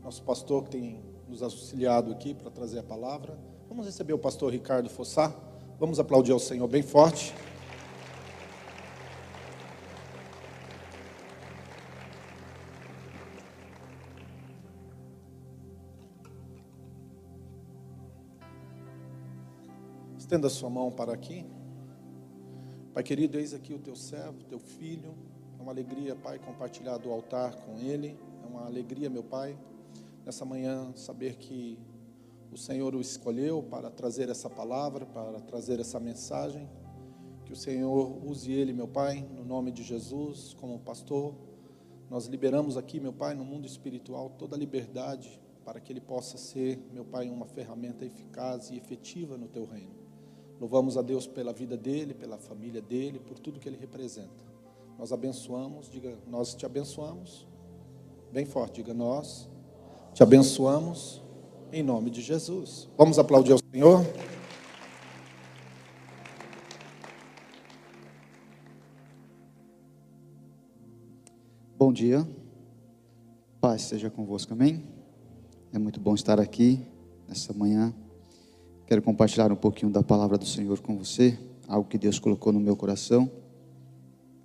Nosso pastor que tem nos auxiliado aqui para trazer a palavra. Vamos receber o pastor Ricardo Fossá. Vamos aplaudir ao Senhor bem forte. Estenda sua mão para aqui. Pai querido, eis aqui o teu servo, teu filho. É uma alegria, Pai, compartilhar do altar com ele. Uma alegria, meu Pai, nessa manhã saber que o Senhor o escolheu para trazer essa palavra, para trazer essa mensagem. Que o Senhor use ele, meu Pai, no nome de Jesus, como pastor. Nós liberamos aqui, meu Pai, no mundo espiritual toda a liberdade para que ele possa ser, meu Pai, uma ferramenta eficaz e efetiva no teu reino. Louvamos a Deus pela vida dele, pela família dele, por tudo que ele representa. Nós abençoamos, diga, nós te abençoamos. Bem forte, diga nós te abençoamos em nome de Jesus. Vamos aplaudir ao Senhor. Bom dia. Paz seja convosco, amém? É muito bom estar aqui nessa manhã Quero compartilhar um pouquinho da palavra do Senhor com você, algo que Deus colocou no meu coração.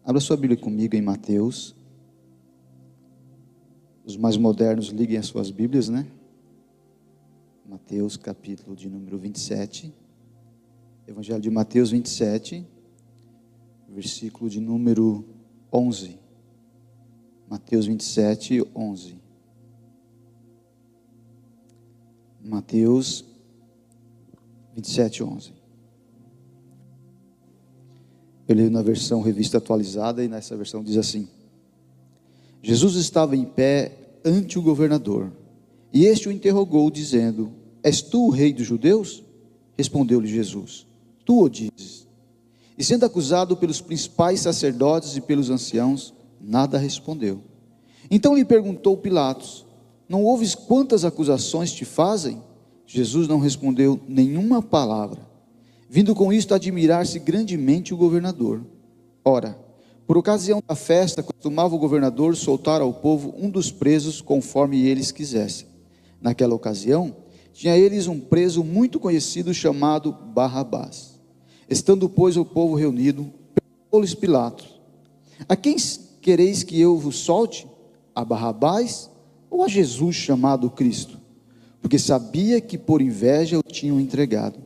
Abra sua Bíblia comigo em Mateus. Os mais modernos liguem as suas Bíblias, né? Mateus, capítulo de número 27. Evangelho de Mateus 27, versículo de número 11. Mateus 27, 11. Mateus 27, 11. Eu leio na versão revista atualizada e nessa versão diz assim: Jesus estava em pé ante o governador e este o interrogou, dizendo: És tu o rei dos judeus? Respondeu-lhe Jesus: Tu o dizes. E sendo acusado pelos principais sacerdotes e pelos anciãos, nada respondeu. Então lhe perguntou Pilatos: Não ouves quantas acusações te fazem? Jesus não respondeu nenhuma palavra, vindo com isto admirar-se grandemente o governador. Ora, por ocasião da festa, costumava o governador soltar ao povo um dos presos conforme eles quisessem. Naquela ocasião, tinha eles um preso muito conhecido chamado Barrabás. Estando, pois, o povo reunido, perguntou-lhes Pilatos: A quem quereis que eu vos solte? A Barrabás ou a Jesus chamado Cristo? porque sabia que por inveja o tinham entregado.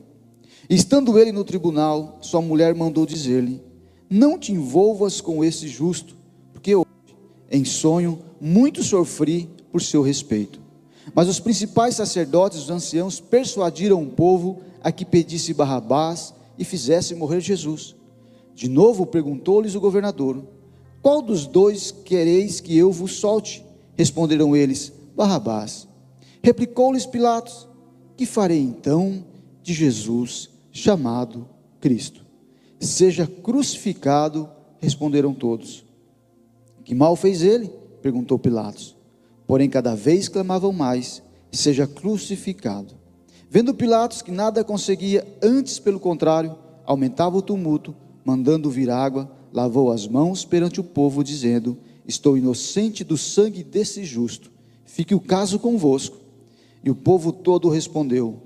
Estando ele no tribunal, sua mulher mandou dizer-lhe: Não te envolvas com esse justo, porque hoje, em sonho, muito sofri por seu respeito. Mas os principais sacerdotes e os anciãos persuadiram o povo a que pedisse Barrabás e fizesse morrer Jesus. De novo perguntou-lhes o governador: Qual dos dois quereis que eu vos solte? Responderam eles: Barrabás. Replicou-lhes Pilatos: Que farei então de Jesus chamado Cristo? Seja crucificado, responderam todos. Que mal fez ele? perguntou Pilatos. Porém, cada vez clamavam mais: Seja crucificado. Vendo Pilatos que nada conseguia, antes, pelo contrário, aumentava o tumulto, mandando vir água, lavou as mãos perante o povo, dizendo: Estou inocente do sangue desse justo. Fique o caso convosco. E o povo todo respondeu: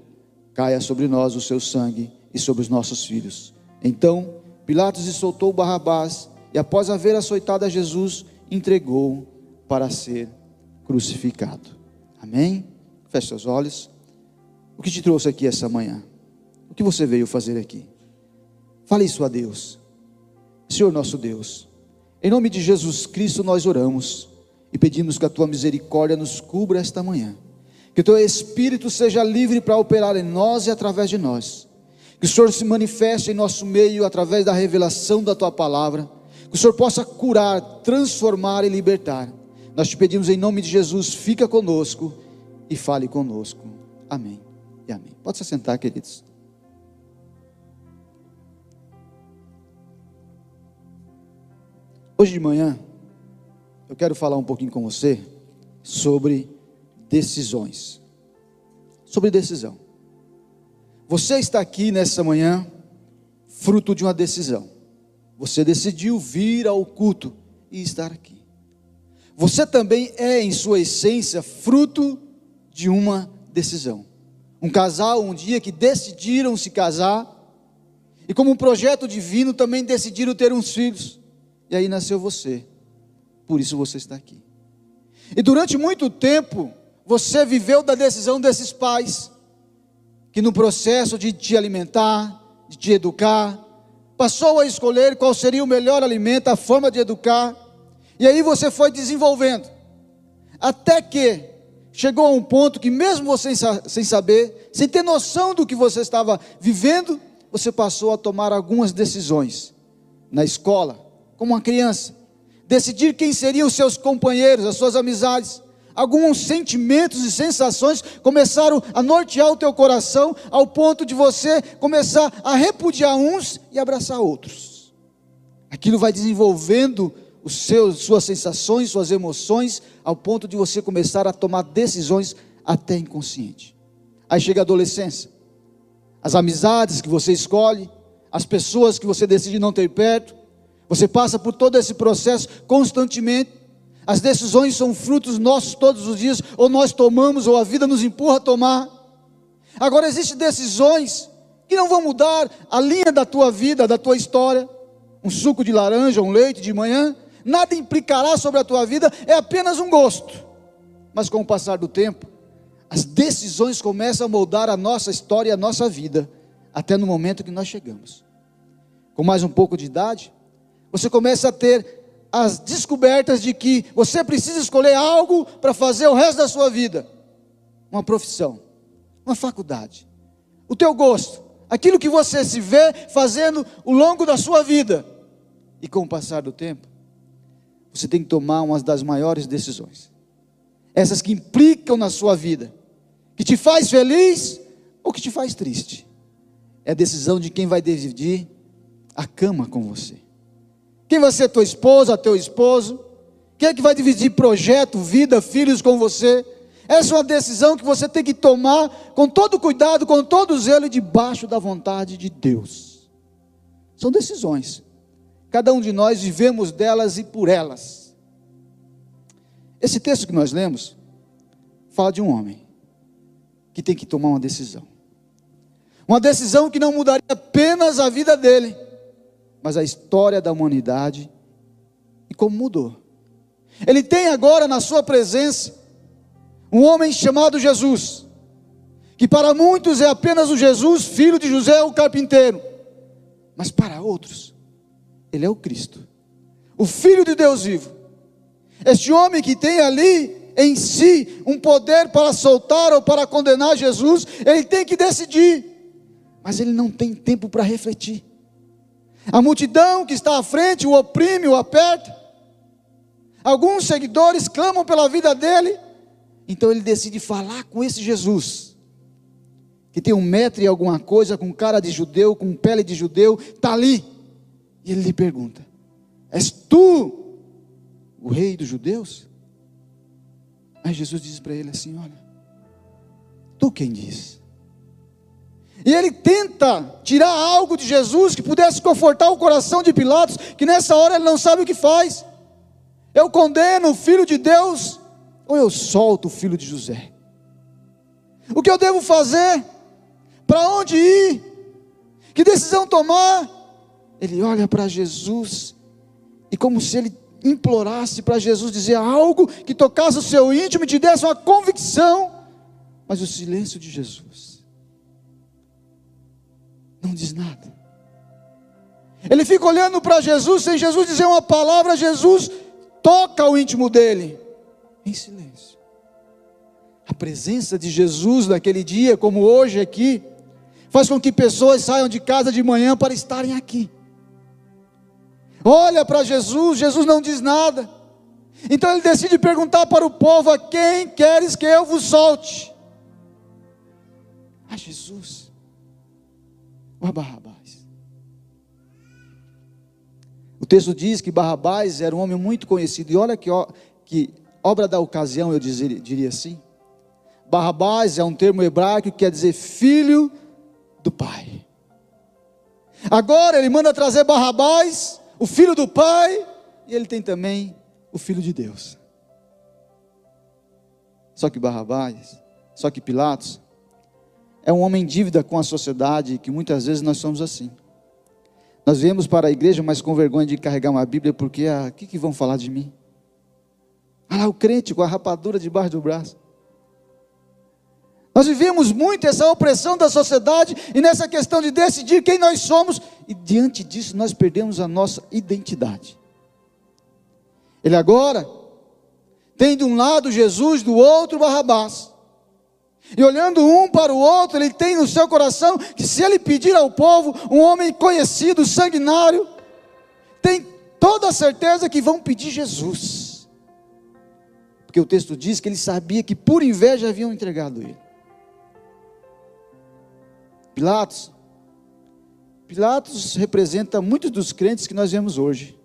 Caia sobre nós o seu sangue e sobre os nossos filhos. Então Pilatos soltou Barrabás e, após haver açoitado a Jesus, entregou para ser crucificado. Amém? Feche seus olhos. O que te trouxe aqui essa manhã? O que você veio fazer aqui? Fale isso a Deus. Senhor nosso Deus, em nome de Jesus Cristo nós oramos e pedimos que a tua misericórdia nos cubra esta manhã. Que o teu Espírito seja livre para operar em nós e através de nós. Que o Senhor se manifeste em nosso meio através da revelação da tua palavra. Que o Senhor possa curar, transformar e libertar. Nós te pedimos em nome de Jesus, fica conosco e fale conosco. Amém e amém. Pode se sentar, queridos. Hoje de manhã, eu quero falar um pouquinho com você sobre decisões. Sobre decisão. Você está aqui nessa manhã, fruto de uma decisão. Você decidiu vir ao culto e estar aqui. você também é, em sua essência, fruto de uma decisão. Um casal, um dia, que decidiram se casar, e como um projeto divino, também decidiram ter uns filhos, e aí nasceu você, por isso você está aqui. E durante muito tempo, você viveu da decisão desses pais, que no processo de te alimentar, de te educar, passou a escolher qual seria o melhor alimento, a forma de educar, e aí você foi desenvolvendo, até que chegou a um ponto que, mesmo você sem saber, sem ter noção do que você estava vivendo, você passou a tomar algumas decisões na escola, como uma criança, decidir quem seriam os seus companheiros, as suas amizades, alguns sentimentos e sensações começaram a nortear o teu coração ao ponto de você começar a repudiar uns e abraçar outros. Aquilo vai desenvolvendo os seus, suas sensações, suas emoções, ao ponto de você começar a tomar decisões até inconsciente. Aí chega a adolescência, as amizades que você escolhe, as pessoas que você decide não ter perto, você passa por todo esse processo constantemente as decisões são frutos nossos todos os dias, ou nós tomamos, ou a vida nos empurra a tomar. Agora, existem decisões que não vão mudar a linha da tua vida, da tua história. Um suco de laranja, um leite de manhã, nada implicará sobre a tua vida, é apenas um gosto. Mas com o passar do tempo, as decisões começam a moldar a nossa história e a nossa vida, até no momento que nós chegamos. Com mais um pouco de idade, você começa a ter as descobertas de que você precisa escolher algo para fazer o resto da sua vida. Uma profissão, uma faculdade, o teu gosto, aquilo que você se vê fazendo ao longo da sua vida. E com o passar do tempo, você tem que tomar uma das maiores decisões. Essas que implicam na sua vida, que te faz feliz ou que te faz triste. É a decisão de quem vai dividir a cama com você. Quem vai ser tua esposa, teu esposo? Quem é que vai dividir projeto, vida, filhos com você? Essa é uma decisão que você tem que tomar com todo cuidado, com todo zelo e debaixo da vontade de Deus. São decisões. Cada um de nós vivemos delas e por elas. Esse texto que nós lemos fala de um homem que tem que tomar uma decisão. Uma decisão que não mudaria apenas a vida dele, mas a história da humanidade e como mudou. Ele tem agora na sua presença um homem chamado Jesus, que para muitos é apenas o Jesus, filho de José, o carpinteiro, mas para outros, ele é o Cristo, o Filho de Deus vivo. Este homem que tem ali em si um poder para soltar ou para condenar Jesus, ele tem que decidir, mas ele não tem tempo para refletir. A multidão que está à frente o oprime, o aperta. Alguns seguidores clamam pela vida dele. Então ele decide falar com esse Jesus, que tem um metro e alguma coisa, com cara de judeu, com pele de judeu, está ali. E ele lhe pergunta: És tu o rei dos judeus? Aí Jesus diz para ele assim: Olha, tu quem diz? E ele tenta tirar algo de Jesus que pudesse confortar o coração de Pilatos, que nessa hora ele não sabe o que faz. Eu condeno o filho de Deus, ou eu solto o filho de José? O que eu devo fazer? Para onde ir? Que decisão tomar? Ele olha para Jesus, e como se ele implorasse para Jesus dizer algo que tocasse o seu íntimo e te desse uma convicção, mas o silêncio de Jesus não diz nada. Ele fica olhando para Jesus, sem Jesus dizer uma palavra, Jesus toca o íntimo dele, em silêncio. A presença de Jesus naquele dia, como hoje aqui, faz com que pessoas saiam de casa de manhã para estarem aqui. Olha para Jesus, Jesus não diz nada. Então ele decide perguntar para o povo: a quem queres que eu vos solte? A Jesus a Barrabás? O texto diz que Barrabás era um homem muito conhecido, e olha que, que obra da ocasião, eu dizer, diria assim. Barrabás é um termo hebraico que quer dizer filho do pai. Agora ele manda trazer Barrabás, o filho do pai, e ele tem também o filho de Deus. só que Barrabás, só que Pilatos, é um homem em dívida com a sociedade, que muitas vezes nós somos assim. Nós viemos para a igreja, mas com vergonha de carregar uma Bíblia, porque ah, o que, que vão falar de mim? Ah lá, o crente com a rapadura debaixo do braço. Nós vivemos muito essa opressão da sociedade e nessa questão de decidir quem nós somos, e diante disso nós perdemos a nossa identidade. Ele agora tem de um lado Jesus, do outro Barrabás. E olhando um para o outro, ele tem no seu coração que se ele pedir ao povo, um homem conhecido, sanguinário, tem toda a certeza que vão pedir Jesus. Porque o texto diz que ele sabia que por inveja haviam entregado ele. Pilatos. Pilatos representa muitos dos crentes que nós vemos hoje.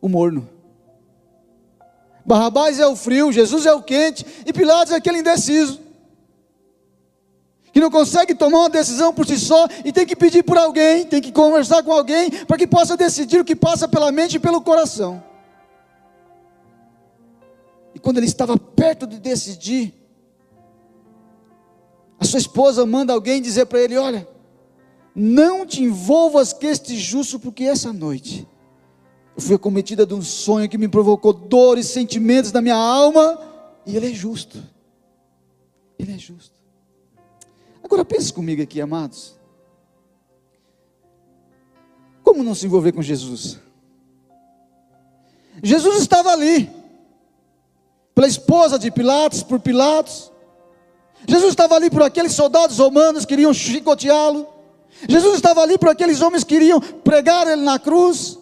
O morno. Barrabás é o frio, Jesus é o quente, e Pilatos é aquele indeciso. Que não consegue tomar uma decisão por si só e tem que pedir por alguém, tem que conversar com alguém para que possa decidir o que passa pela mente e pelo coração. E quando ele estava perto de decidir, a sua esposa manda alguém dizer para ele: Olha, não te envolvas com este justo, porque essa noite eu fui acometida de um sonho que me provocou dores, sentimentos na minha alma, e ele é justo. Ele é justo. Agora pense comigo aqui, amados. Como não se envolver com Jesus? Jesus estava ali, pela esposa de Pilatos, por Pilatos. Jesus estava ali por aqueles soldados romanos que queriam chicoteá-lo. Jesus estava ali por aqueles homens que queriam pregar ele na cruz.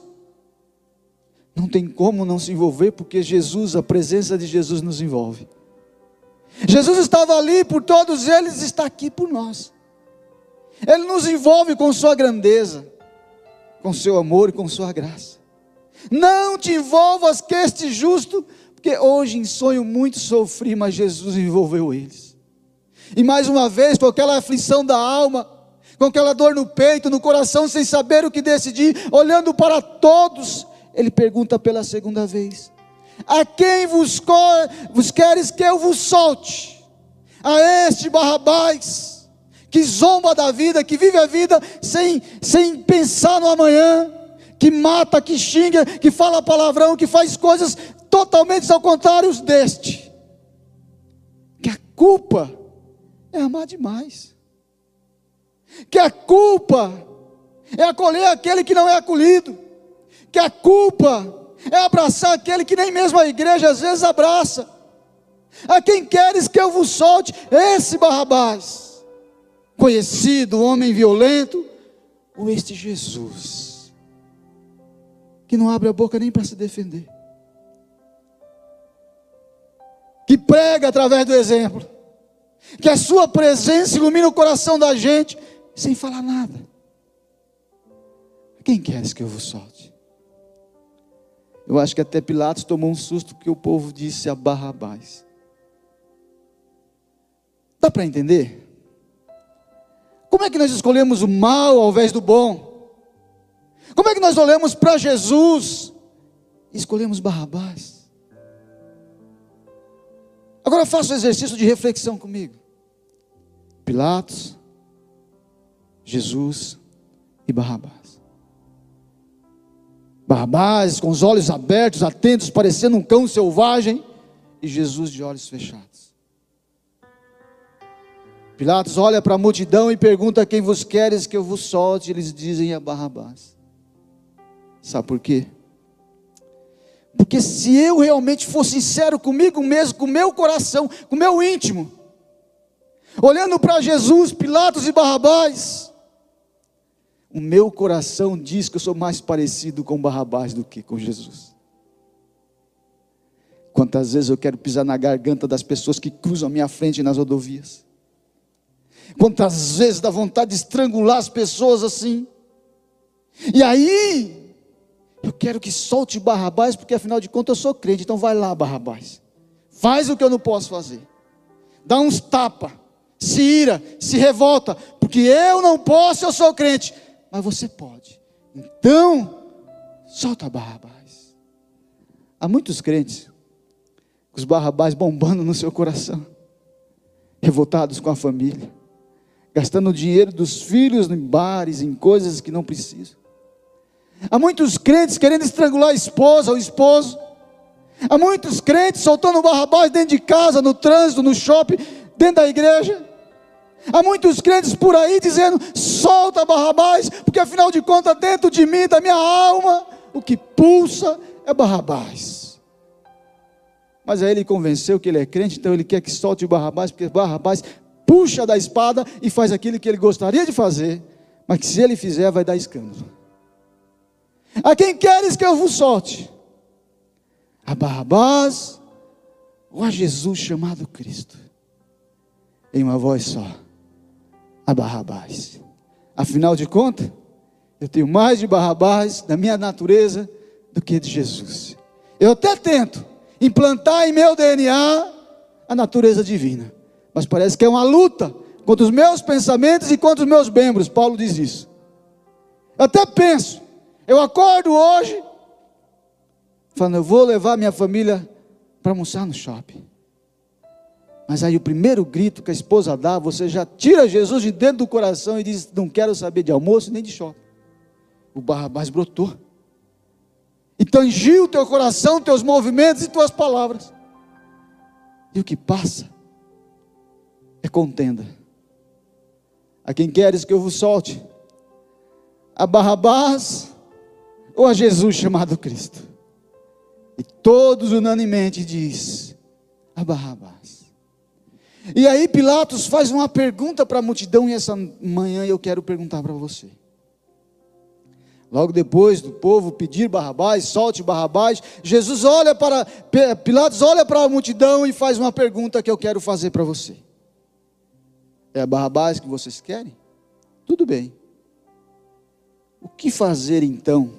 Não tem como não se envolver, porque Jesus, a presença de Jesus nos envolve. Jesus estava ali por todos eles, está aqui por nós. Ele nos envolve com sua grandeza, com seu amor e com sua graça. Não te envolvas que este justo, porque hoje em sonho muito sofri, mas Jesus envolveu eles. E mais uma vez, com aquela aflição da alma, com aquela dor no peito, no coração, sem saber o que decidir, olhando para todos, ele pergunta pela segunda vez: A quem vos, vos queres que eu vos solte? A este Barrabás, que zomba da vida, que vive a vida sem, sem pensar no amanhã, que mata, que xinga, que fala palavrão, que faz coisas totalmente ao contrário deste. Que a culpa é amar demais. Que a culpa é acolher aquele que não é acolhido que a culpa é abraçar aquele que nem mesmo a igreja às vezes abraça. A quem queres que eu vos solte? Esse Barrabás, conhecido, homem violento, ou este Jesus, que não abre a boca nem para se defender, que prega através do exemplo, que a sua presença ilumina o coração da gente, sem falar nada. Quem queres que eu vos solte? Eu acho que até Pilatos tomou um susto porque o povo disse a Barrabás. Dá para entender? Como é que nós escolhemos o mal ao invés do bom? Como é que nós olhamos para Jesus e escolhemos Barrabás? Agora faça o um exercício de reflexão comigo. Pilatos, Jesus e Barrabás. Barrabás, com os olhos abertos, atentos, parecendo um cão selvagem, e Jesus de olhos fechados. Pilatos olha para a multidão e pergunta: Quem vos queres que eu vos solte? Eles dizem a Barrabás. Sabe por quê? Porque se eu realmente for sincero comigo mesmo, com meu coração, com meu íntimo, olhando para Jesus, Pilatos e Barrabás, o meu coração diz que eu sou mais parecido com Barrabás do que com Jesus. Quantas vezes eu quero pisar na garganta das pessoas que cruzam a minha frente nas rodovias. Quantas vezes dá vontade de estrangular as pessoas assim. E aí, eu quero que solte Barrabás, porque afinal de contas eu sou crente. Então vai lá, Barrabás. Faz o que eu não posso fazer. Dá uns tapa, se ira, se revolta, porque eu não posso, eu sou crente mas você pode. Então, solta Barrabás. Há muitos crentes os barrabás bombando no seu coração, revoltados com a família, gastando o dinheiro dos filhos em bares, em coisas que não precisam. Há muitos crentes querendo estrangular a esposa ou o esposo. Há muitos crentes soltando barrabás dentro de casa, no trânsito, no shopping, dentro da igreja. Há muitos crentes por aí dizendo: solta Barrabás, porque afinal de contas, dentro de mim, da minha alma, o que pulsa é Barrabás. Mas aí ele convenceu que ele é crente, então ele quer que solte o Barrabás, porque Barrabás puxa da espada e faz aquilo que ele gostaria de fazer, mas que se ele fizer vai dar escândalo. A quem queres que eu vos solte? A Barrabás ou a Jesus chamado Cristo? Em uma voz só a Barrabás. Afinal de contas, eu tenho mais de Barrabás na minha natureza do que de Jesus. Eu até tento implantar em meu DNA a natureza divina, mas parece que é uma luta contra os meus pensamentos e contra os meus membros. Paulo diz isso. Eu até penso, eu acordo hoje, falando, eu vou levar minha família para almoçar no shopping. Mas aí o primeiro grito que a esposa dá, você já tira Jesus de dentro do coração e diz: Não quero saber de almoço nem de shopping. O Barrabás brotou. E tangiu o teu coração, teus movimentos e tuas palavras. E o que passa é contenda. A quem queres que eu vos solte? A Barrabás ou a Jesus chamado Cristo? E todos unanimemente diz: a Barrabás. E aí Pilatos faz uma pergunta para a multidão, e essa manhã eu quero perguntar para você. Logo depois do povo pedir Barrabás, solte Barrabás, Jesus olha para, Pilatos olha para a multidão e faz uma pergunta que eu quero fazer para você. É Barrabás que vocês querem? Tudo bem. O que fazer então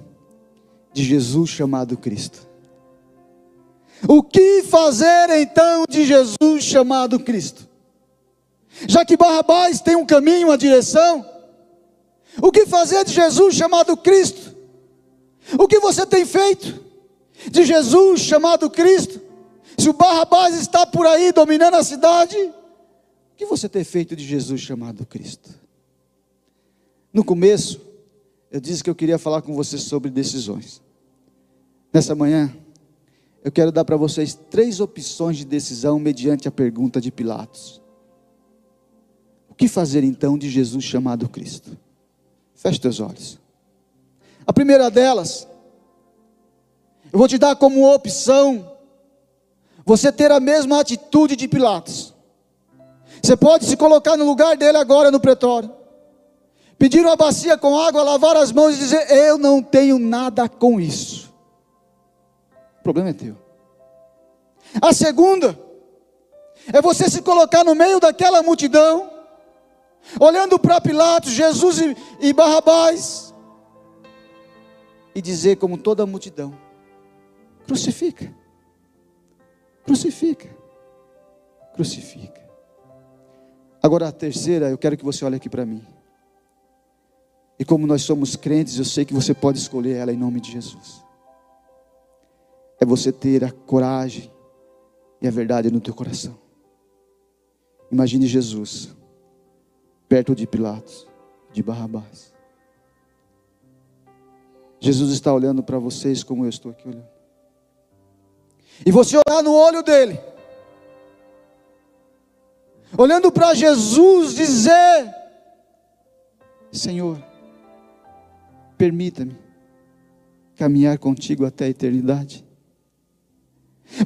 de Jesus chamado Cristo? O que fazer então de Jesus chamado Cristo? Já que Barrabás tem um caminho, uma direção, o que fazer de Jesus chamado Cristo? O que você tem feito de Jesus chamado Cristo? Se o Barrabás está por aí dominando a cidade, o que você tem feito de Jesus chamado Cristo? No começo, eu disse que eu queria falar com você sobre decisões. Nessa manhã, eu quero dar para vocês três opções de decisão mediante a pergunta de Pilatos. O que fazer então de Jesus chamado Cristo? Feche teus olhos. A primeira delas, eu vou te dar como opção você ter a mesma atitude de Pilatos. Você pode se colocar no lugar dele agora no pretório, pedir uma bacia com água, lavar as mãos e dizer: Eu não tenho nada com isso. O problema é teu. A segunda é você se colocar no meio daquela multidão, olhando para Pilatos, Jesus e, e Barrabás, e dizer, como toda a multidão: crucifica, crucifica, crucifica. Agora a terceira, eu quero que você olhe aqui para mim. E como nós somos crentes, eu sei que você pode escolher ela em nome de Jesus é você ter a coragem e a verdade no teu coração. Imagine Jesus perto de Pilatos, de Barrabás. Jesus está olhando para vocês como eu estou aqui olhando. E você olhar no olho dele, olhando para Jesus, dizer: Senhor, permita-me caminhar contigo até a eternidade.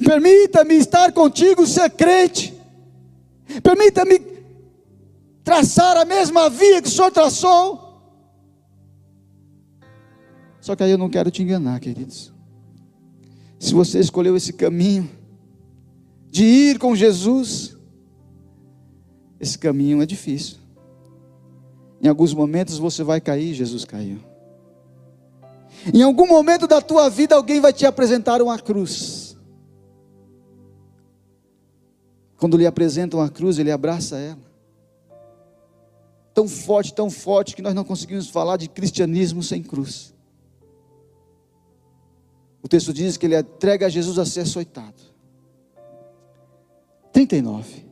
Permita-me estar contigo, ser crente. Permita-me traçar a mesma via que o Senhor traçou. Só que aí eu não quero te enganar, queridos. Se você escolheu esse caminho de ir com Jesus, esse caminho é difícil. Em alguns momentos você vai cair, Jesus caiu. Em algum momento da tua vida alguém vai te apresentar uma cruz. Quando lhe apresentam a cruz, ele abraça ela. Tão forte, tão forte, que nós não conseguimos falar de cristianismo sem cruz. O texto diz que ele entrega a Jesus a ser açoitado. 39.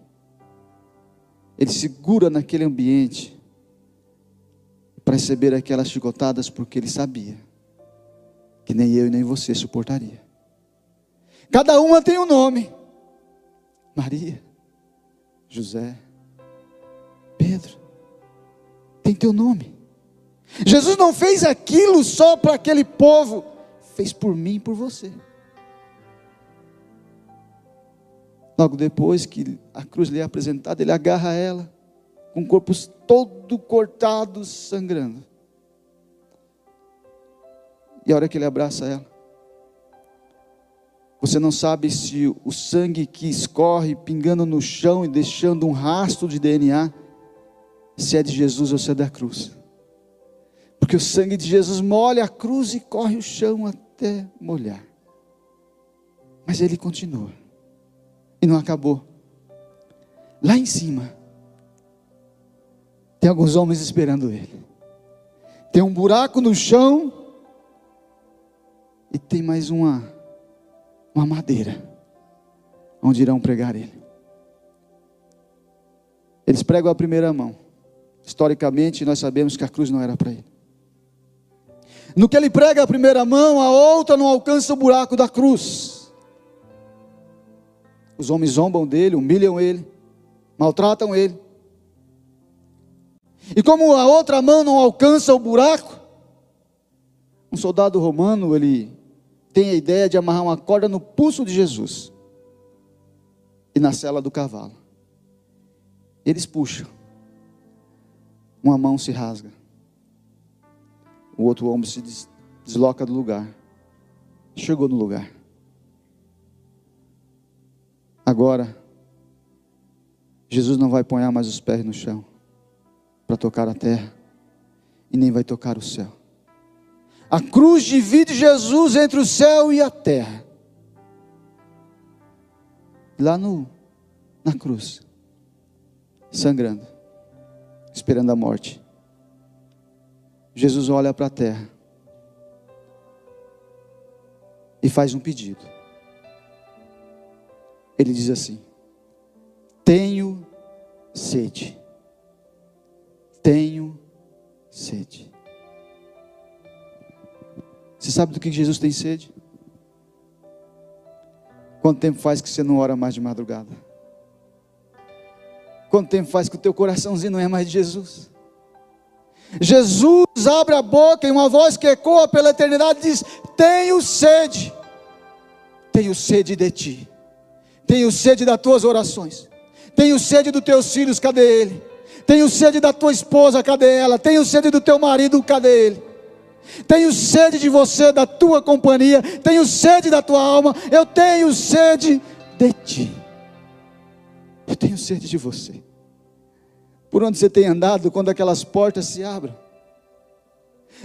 Ele segura naquele ambiente para receber aquelas chicotadas, porque ele sabia que nem eu e nem você suportaria. Cada uma tem um nome: Maria, José, Pedro, tem teu nome. Jesus não fez aquilo só para aquele povo, fez por mim e por você. Logo depois que a cruz lhe é apresentada, ele agarra ela, com o corpo todo cortado, sangrando. E a hora que ele abraça ela, você não sabe se o sangue que escorre, pingando no chão e deixando um rastro de DNA, se é de Jesus ou se é da cruz. Porque o sangue de Jesus molha a cruz e corre o chão até molhar. Mas ele continua. E não acabou. Lá em cima, tem alguns homens esperando ele. Tem um buraco no chão e tem mais uma uma madeira onde irão pregar ele. Eles pregam a primeira mão. Historicamente, nós sabemos que a cruz não era para ele. No que ele prega a primeira mão, a outra não alcança o buraco da cruz. Os homens zombam dele, humilham ele, maltratam ele. E como a outra mão não alcança o buraco, um soldado romano, ele tem a ideia de amarrar uma corda no pulso de Jesus e na cela do cavalo. Eles puxam uma mão se rasga, o outro ombro se desloca do lugar. Chegou no lugar. Agora, Jesus não vai pôr mais os pés no chão para tocar a terra e nem vai tocar o céu. A cruz divide Jesus entre o céu e a terra. Lá no, na cruz, sangrando esperando a morte. Jesus olha para a terra e faz um pedido. Ele diz assim: Tenho sede. Sabe do que Jesus tem sede? Quanto tempo faz que você não ora mais de madrugada? Quanto tempo faz que o teu coraçãozinho não é mais de Jesus? Jesus abre a boca e uma voz que ecoa pela eternidade diz: Tenho sede, tenho sede de ti, tenho sede das tuas orações, tenho sede dos teus filhos, cadê ele? Tenho sede da tua esposa, cadê ela? Tenho sede do teu marido, cadê ele? Tenho sede de você, da tua companhia, tenho sede da tua alma, eu tenho sede de ti. Eu tenho sede de você. Por onde você tem andado quando aquelas portas se abrem?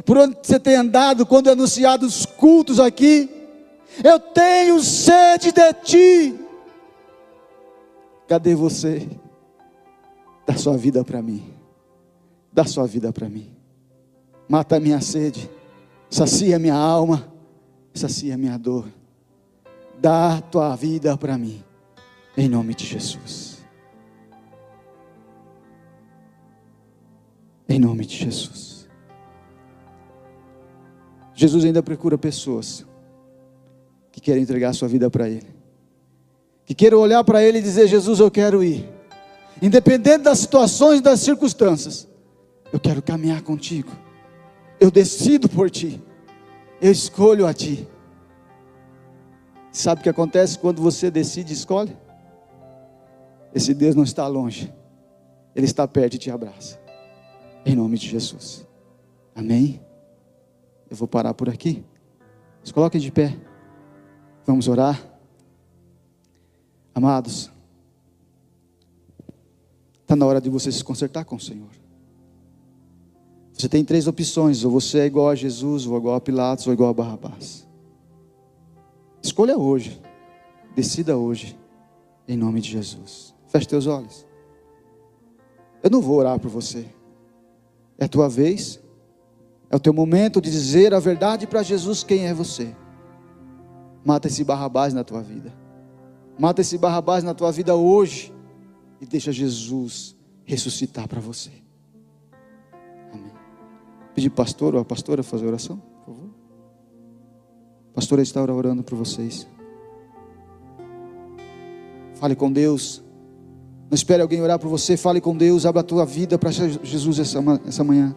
Por onde você tem andado quando é anunciado os cultos aqui? Eu tenho sede de ti. Cadê você? Dá sua vida para mim. Dá sua vida para mim. Mata a minha sede. Sacia minha alma. Sacia minha dor. Dá tua vida para mim. Em nome de Jesus. Em nome de Jesus. Jesus ainda procura pessoas que querem entregar sua vida para Ele, que queiram olhar para Ele e dizer: Jesus, eu quero ir, independente das situações das circunstâncias, eu quero caminhar contigo, eu decido por Ti, eu escolho a Ti. Sabe o que acontece quando você decide e escolhe? Esse Deus não está longe, Ele está perto e te abraça. Em nome de Jesus. Amém? Eu vou parar por aqui. Se coloquem de pé. Vamos orar. Amados, está na hora de você se consertar com o Senhor. Você tem três opções: ou você é igual a Jesus, ou igual a Pilatos, ou igual a Barrabás. Escolha hoje, decida hoje, em nome de Jesus. Feche teus olhos. Eu não vou orar por você. É a tua vez. É o teu momento de dizer a verdade para Jesus quem é você. Mata esse Barrabás na tua vida. Mata esse Barrabás na tua vida hoje e deixa Jesus ressuscitar para você. Pedir pastor ou a pastora fazer oração, por favor. A pastora está orando por vocês. Fale com Deus. Não espere alguém orar por você. Fale com Deus. Abra a tua vida para Jesus essa, essa manhã.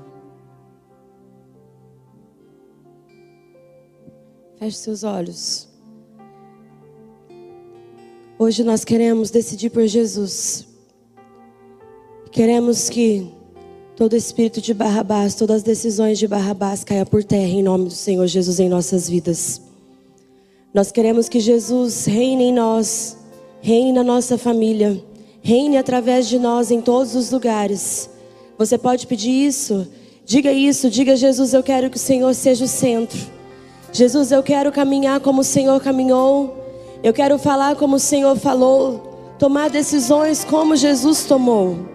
Feche seus olhos. Hoje nós queremos decidir por Jesus. Queremos que todo espírito de Barrabás, todas as decisões de Barrabás caia por terra em nome do Senhor Jesus em nossas vidas. Nós queremos que Jesus reine em nós, reine na nossa família, reine através de nós em todos os lugares. Você pode pedir isso? Diga isso, diga Jesus, eu quero que o Senhor seja o centro. Jesus, eu quero caminhar como o Senhor caminhou. Eu quero falar como o Senhor falou. Tomar decisões como Jesus tomou.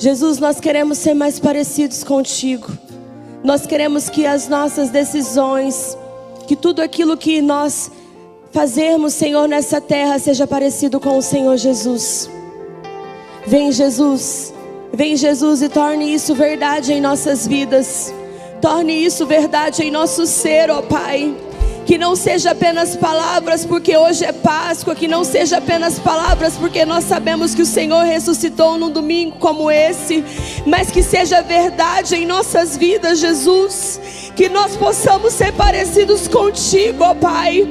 Jesus, nós queremos ser mais parecidos contigo. Nós queremos que as nossas decisões, que tudo aquilo que nós fazermos, Senhor, nessa terra seja parecido com o Senhor Jesus. Vem, Jesus. Vem, Jesus, e torne isso verdade em nossas vidas. Torne isso verdade em nosso ser, ó Pai. Que não seja apenas palavras, porque hoje é Páscoa. Que não seja apenas palavras, porque nós sabemos que o Senhor ressuscitou num domingo como esse. Mas que seja verdade em nossas vidas, Jesus. Que nós possamos ser parecidos contigo, ó Pai.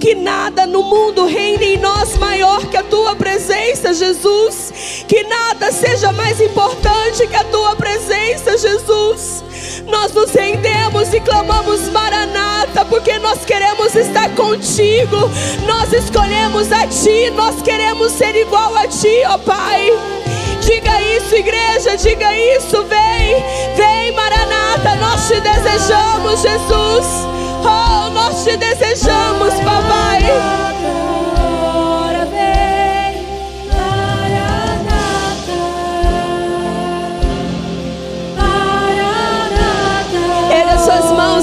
Que nada no mundo reine em nós maior que a tua presença, Jesus. Que nada seja mais importante que a tua presença, Jesus. Nós nos rendemos e clamamos Maranata, porque nós queremos estar contigo. Nós escolhemos a Ti, nós queremos ser igual a Ti, ó Pai. Diga isso, igreja, diga isso. Vem, vem, Maranata. Nós te desejamos, Jesus. Oh, nós te desejamos, papai.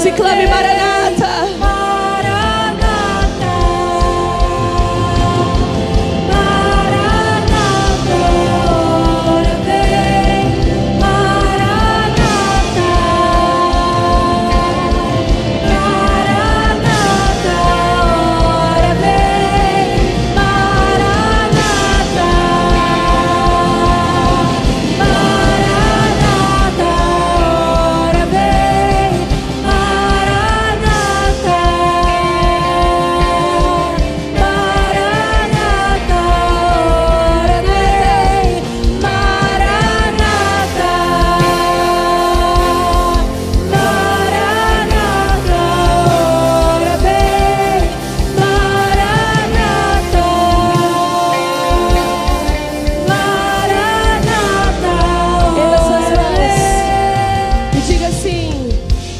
e clame Maranata.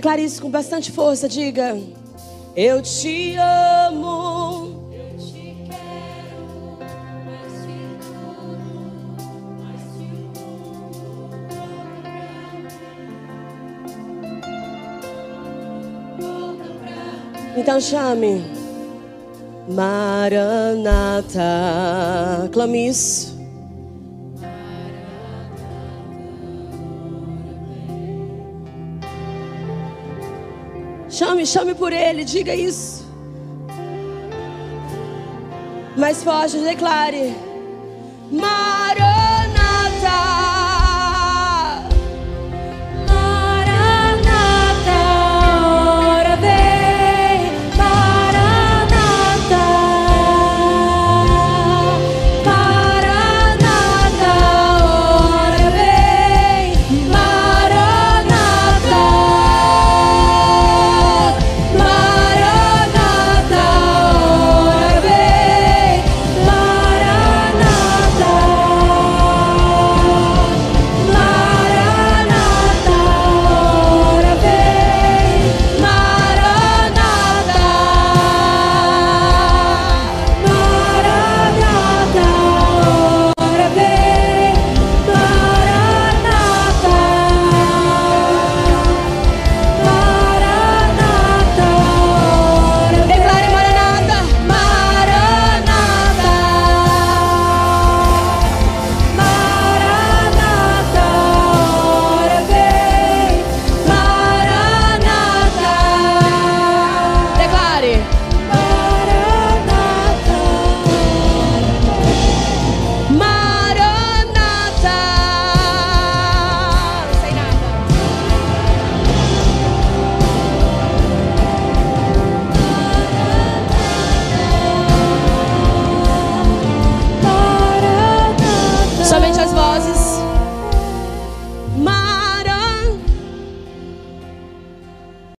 Declare isso com bastante força. Diga: Eu te amo. Então chame. Maranata. Clame isso. Chame, chame por ele, diga isso. Mais forte, declare. Maranata.